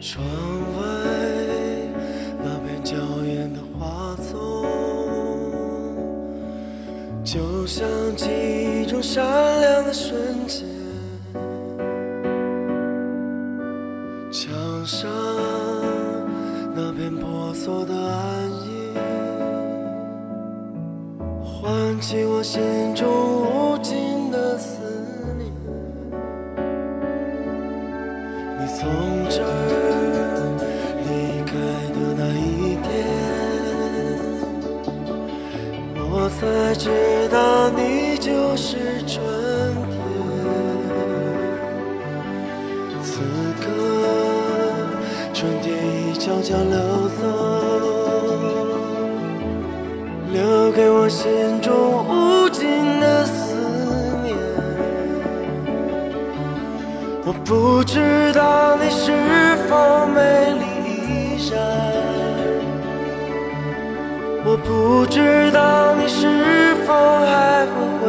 窗外那片娇艳的花丛就像记忆中闪亮的水此刻春天已悄悄溜走，留给我心中无尽的思念。我不知道你是否美丽依然。我不知道你是否还会回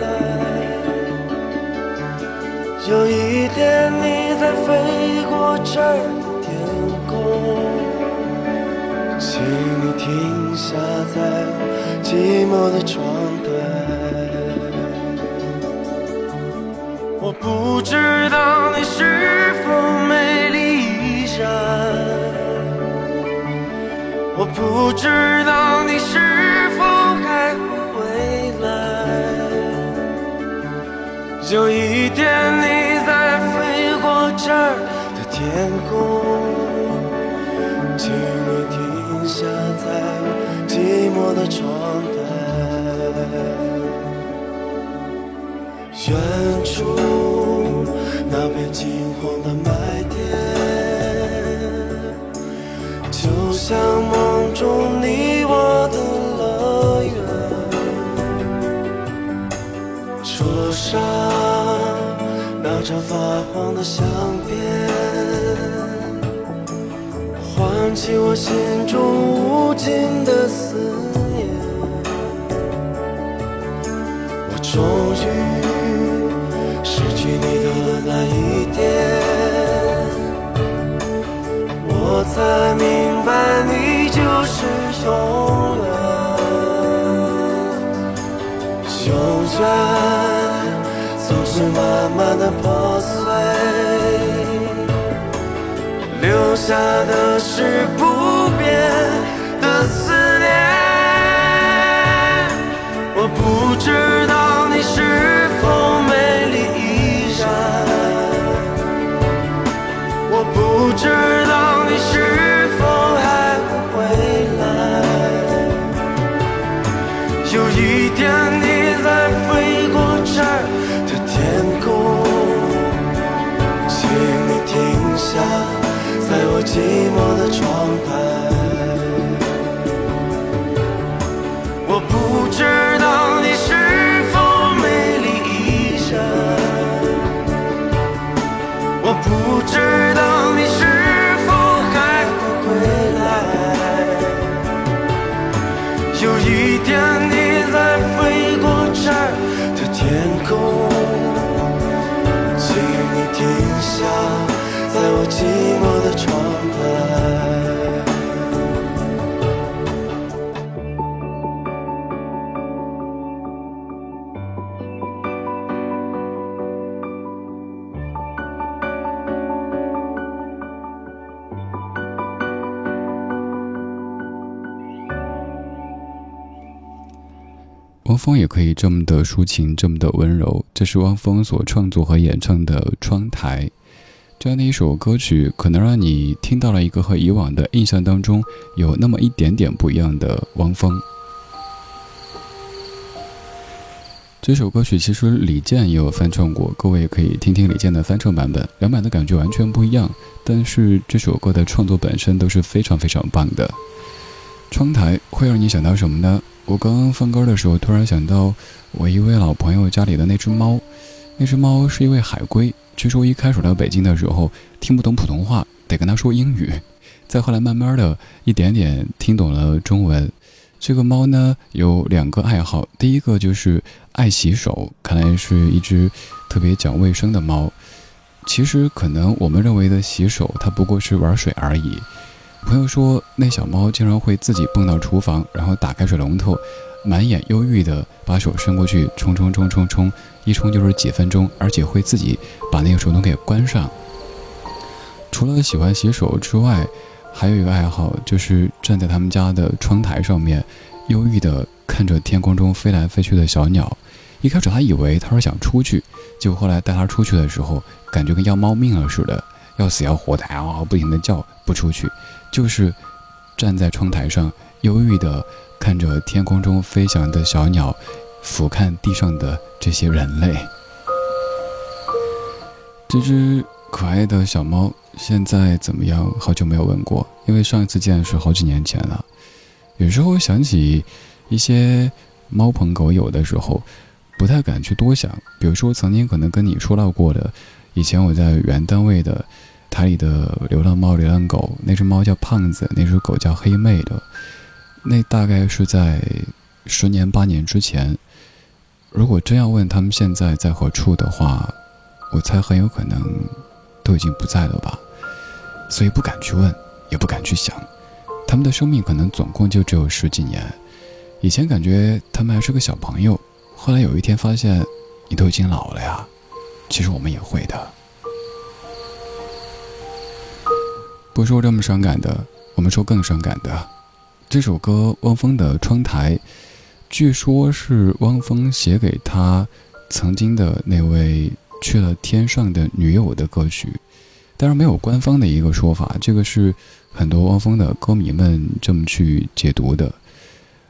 来。有一飞过这儿的天空，请你停下在寂寞的窗台。我不知道你是否美丽依然。我不知道你是否还会回来。有一天你的窗台。远处那片金黄的麦田，就像梦。中你我的乐园，桌上那张发黄的相片，唤起我心中无尽的思念。终于失去你的那一天，我才明白你。就是永远，永远总是慢慢的破碎，留下的是不不知汪峰也可以这么的抒情，这么的温柔。这是汪峰所创作和演唱的《窗台》这样的一首歌曲，可能让你听到了一个和以往的印象当中有那么一点点不一样的汪峰。这首歌曲其实李健也有翻唱过，各位可以听听李健的翻唱版本，两版的感觉完全不一样。但是这首歌的创作本身都是非常非常棒的。窗台会让你想到什么呢？我刚刚放歌的时候，突然想到我一位老朋友家里的那只猫，那只猫是一位海龟。据说一开始到北京的时候听不懂普通话，得跟他说英语，再后来慢慢的一点点听懂了中文。这个猫呢有两个爱好，第一个就是爱洗手，看来是一只特别讲卫生的猫。其实可能我们认为的洗手，它不过是玩水而已。朋友说，那小猫经常会自己蹦到厨房，然后打开水龙头，满眼忧郁的把手伸过去冲冲冲冲冲，一冲就是几分钟，而且会自己把那个水龙头给关上。除了喜欢洗手之外，还有一个爱好，就是站在他们家的窗台上面，忧郁地看着天空中飞来飞去的小鸟。一开始他以为他是想出去，结果后来带他出去的时候，感觉跟要猫命了似的，要死要活的，嗷嗷，不停地叫不出去，就是站在窗台上，忧郁地看着天空中飞翔的小鸟，俯瞰地上的这些人类。这只可爱的小猫。现在怎么样？好久没有问过，因为上一次见是好几年前了。有时候想起一些猫朋狗友的时候，不太敢去多想。比如说，曾经可能跟你说到过的，以前我在原单位的台里的流浪猫、流浪狗，那只猫叫胖子，那只狗叫黑妹的，那大概是在十年八年之前。如果真要问他们现在在何处的话，我猜很有可能都已经不在了吧。所以不敢去问，也不敢去想，他们的生命可能总共就只有十几年。以前感觉他们还是个小朋友，后来有一天发现，你都已经老了呀。其实我们也会的。不说这么伤感的，我们说更伤感的。这首歌汪峰的《窗台》，据说是汪峰写给他曾经的那位去了天上的女友的歌曲。当然没有官方的一个说法，这个是很多汪峰的歌迷们这么去解读的。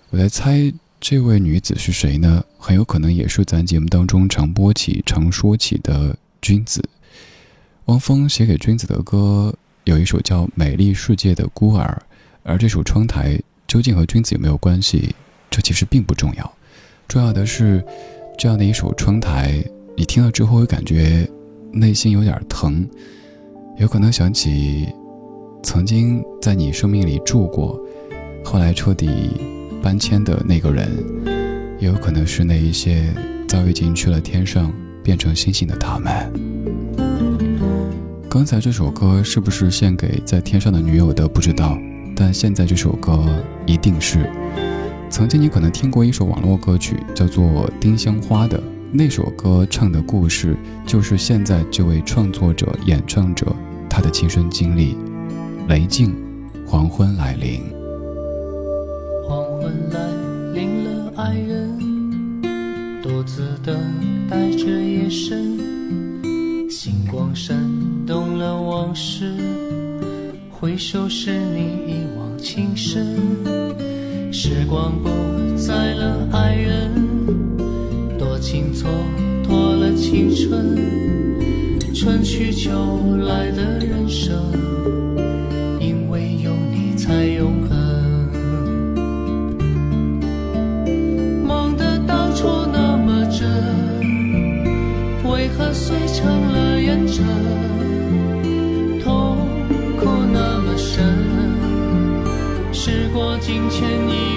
我在猜这位女子是谁呢？很有可能也是咱节目当中常播起、常说起的君子。汪峰写给君子的歌有一首叫《美丽世界的孤儿》，而这首《窗台》究竟和君子有没有关系？这其实并不重要，重要的是这样的一首《窗台》，你听了之后会感觉内心有点疼。有可能想起曾经在你生命里住过，后来彻底搬迁的那个人，也有可能是那一些早已经去了天上变成星星的他们。刚才这首歌是不是献给在天上的女友的不知道，但现在这首歌一定是。曾经你可能听过一首网络歌曲，叫做《丁香花》的那首歌唱的故事，就是现在这位创作者、演唱者。他的亲身经历，雷静，黄昏来临。黄昏来临了，爱人独自等待着夜深，星光闪动了往事，回首是你一往情深。时光不再了，爱人多情蹉跎了青春。春去秋来的人生，过境迁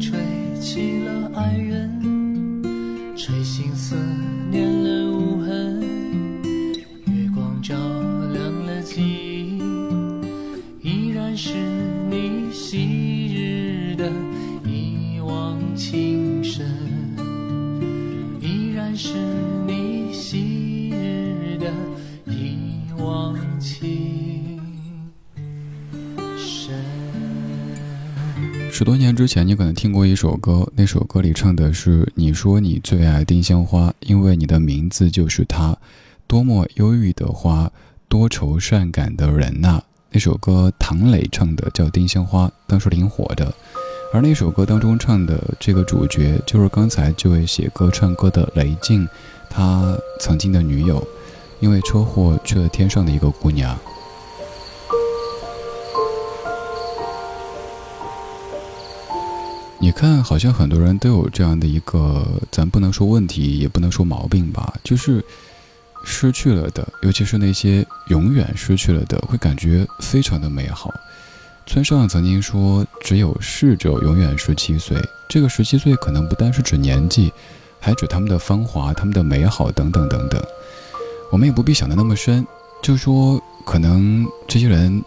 吹起了哀怨，吹醒思念前，你可能听过一首歌，那首歌里唱的是：“你说你最爱丁香花，因为你的名字就是它。多么忧郁的花，多愁善感的人呐、那首歌唐磊唱的叫《丁香花》，当时挺火的。而那首歌当中唱的这个主角，就是刚才这位写歌唱歌的雷静，他曾经的女友，因为车祸去了天上的一个姑娘。你看，好像很多人都有这样的一个，咱不能说问题，也不能说毛病吧，就是失去了的，尤其是那些永远失去了的，会感觉非常的美好。村上曾经说，只有逝者永远十七岁。这个十七岁可能不单是指年纪，还指他们的芳华、他们的美好等等等等。我们也不必想得那么深，就说可能这些人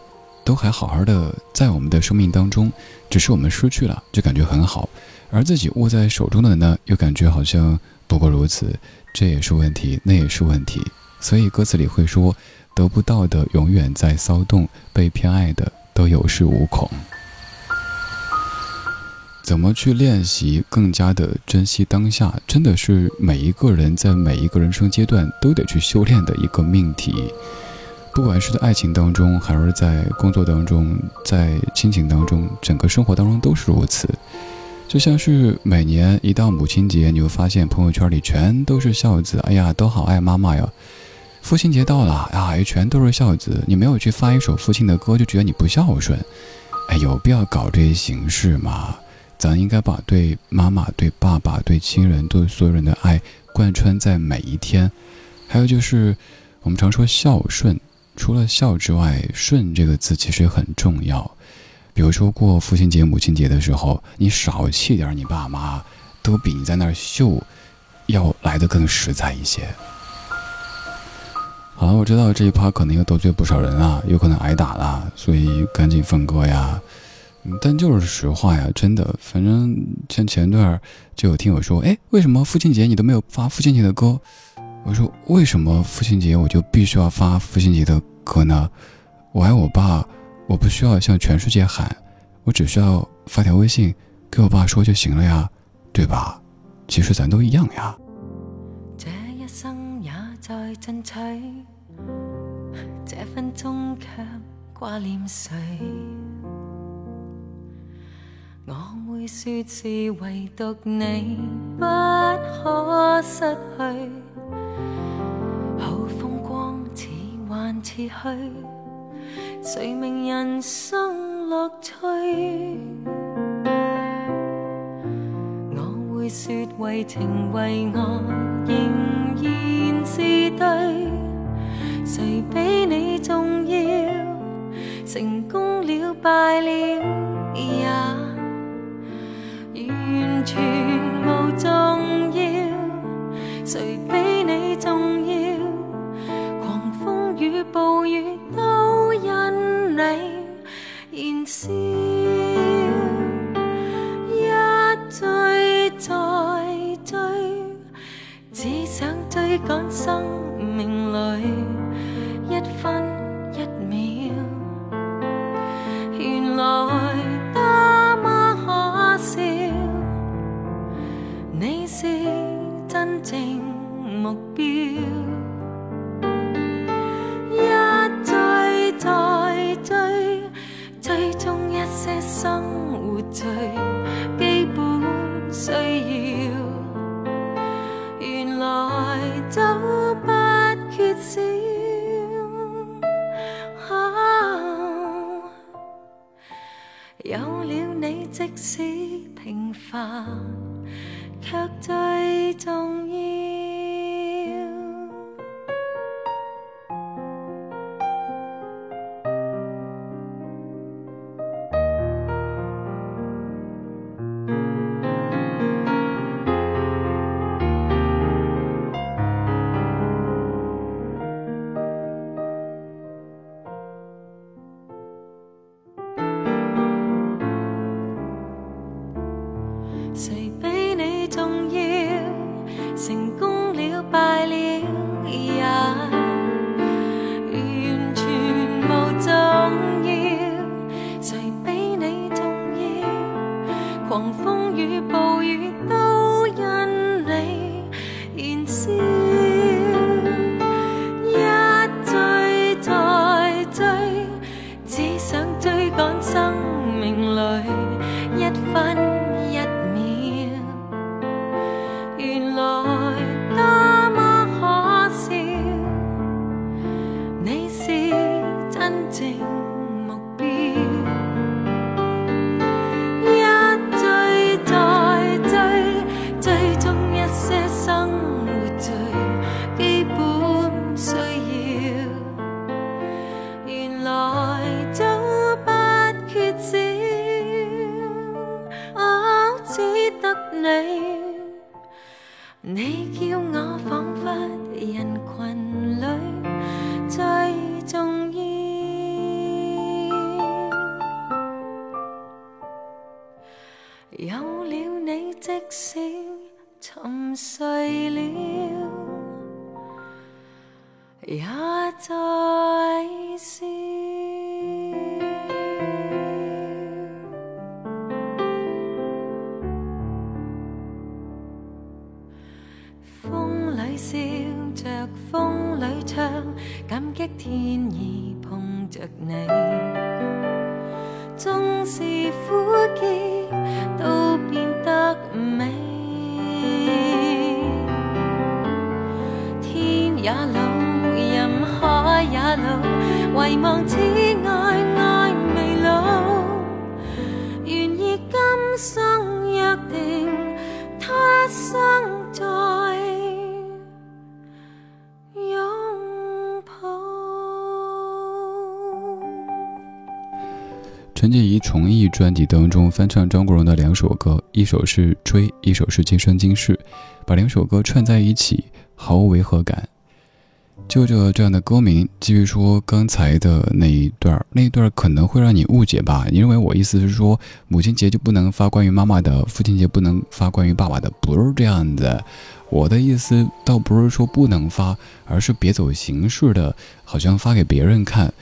都还好好的在我们的生命当中，只是我们失去了，就感觉很好，而自己握在手中的呢，又感觉好像不过如此，这也是问题，那也是问题。所以歌词里会说，得不到的永远在骚动，被偏爱的都有恃无恐。怎么去练习更加的珍惜当下，真的是每一个人在每一个人生阶段都得去修炼的一个命题。不管是在爱情当中，还是在工作当中，在亲情当中，整个生活当中都是如此。就像是每年一到母亲节，你会发现朋友圈里全都是孝子，哎呀，都好爱妈妈呀。父亲节到了啊，全都是孝子。你没有去发一首父亲的歌，就觉得你不孝顺。哎，有必要搞这些形式吗？咱应该把对妈妈、对爸爸、对亲人、对所有人的爱贯穿在每一天。还有就是，我们常说孝顺，除了孝之外，顺这个字其实很重要。比如说过父亲节、母亲节的时候，你少气点你爸妈，都比你在那儿秀要来的更实在一些。好了，我知道这一趴可能又得罪不少人啊，有可能挨打了，所以赶紧分割呀。但就是实话呀，真的。反正像前段就有听友说，哎，为什么父亲节你都没有发父亲节的歌？我说，为什么父亲节我就必须要发父亲节的可呢？我爱我爸，我不需要向全世界喊，我只需要发条微信给我爸说就行了呀，对吧？其实咱都一样呀。这一生也在进取，这分钟却挂念谁？我会说是唯独你不可失去，幻似虚，谁明人生乐趣？我会说为情为爱仍然是对，谁比你重要？成功了败了也完全无重暴雨都因你燃烧。一追再追，只想追赶生使平凡，却最重你。你叫我仿佛人群苦涩，都变得美。天也老，人海也老，遗望此爱陈洁仪重艺专辑当中翻唱张国荣的两首歌，一首是《追》，一首是《今生今世》，把两首歌串在一起，毫无违和感。就着这样的歌名，继续说刚才的那一段儿，那一段可能会让你误解吧？你认为我意思是说，母亲节就不能发关于妈妈的，父亲节不能发关于爸爸的，不是这样子。我的意思倒不是说不能发，而是别走形式的，好像发给别人看。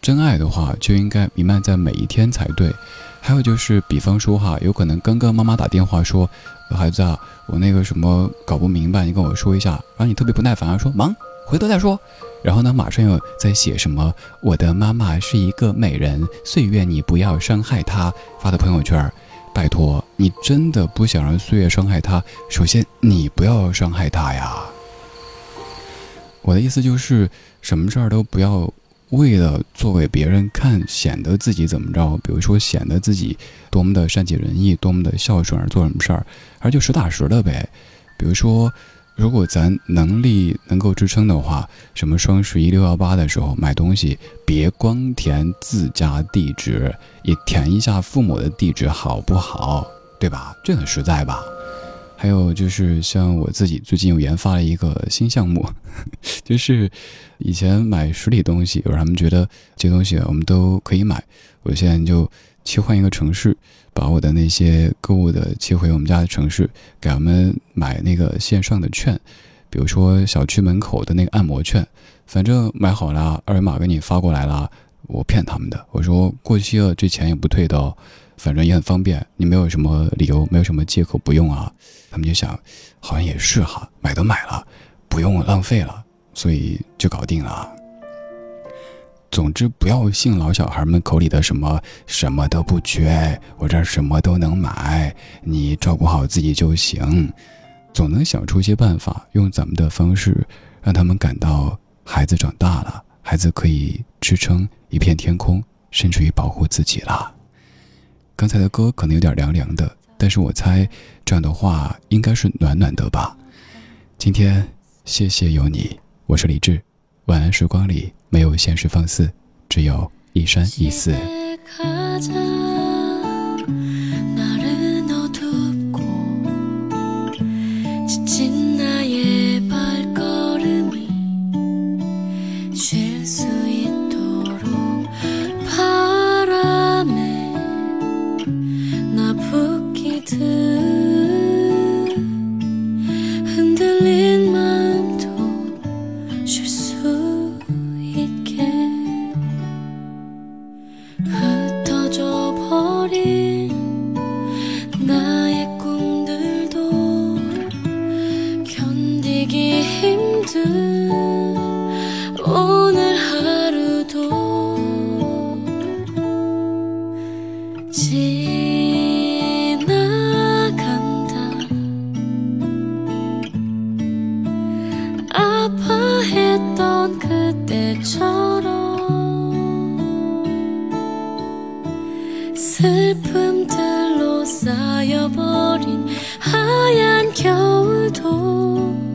真爱的话，就应该弥漫在每一天才对。还有就是，比方说哈，有可能刚刚妈妈打电话说，孩子啊，我那个什么搞不明白，你跟我说一下。然后你特别不耐烦，说忙，回头再说。然后呢，马上又在写什么，我的妈妈是一个美人，岁月你不要伤害她，发的朋友圈。拜托，你真的不想让岁月伤害她，首先你不要伤害她呀。我的意思就是，什么事儿都不要为了做给别人看，显得自己怎么着，比如说显得自己多么的善解人意，多么的孝顺而做什么事儿，而就实打实的呗。比如说，如果咱能力能够支撑的话，什么双十一、六幺八的时候买东西，别光填自家地址，也填一下父母的地址，好不好？对吧？这很实在吧？还有就是，像我自己最近又研发了一个新项目，就是以前买实体东西，有人他们觉得这东西我们都可以买，我现在就切换一个城市，把我的那些购物的切回我们家的城市，给他们买那个线上的券，比如说小区门口的那个按摩券，反正买好了，二维码给你发过来了，我骗他们的，我说过期了这钱也不退的哦。反正也很方便，你没有什么理由，没有什么借口不用啊。他们就想，好像也是哈，买都买了，不用浪费了，所以就搞定了。总之，不要信老小孩们口里的什么什么都不缺，我这什么都能买，你照顾好自己就行。总能想出一些办法，用咱们的方式，让他们感到孩子长大了，孩子可以支撑一片天空，甚至于保护自己了。刚才的歌可能有点凉凉的，但是我猜这样的话应该是暖暖的吧。今天谢谢有你，我是李志。晚安时光里没有现实放肆，只有一山一寺。 아파했던 그때처럼 슬픔들로 쌓여버린 하얀 겨울도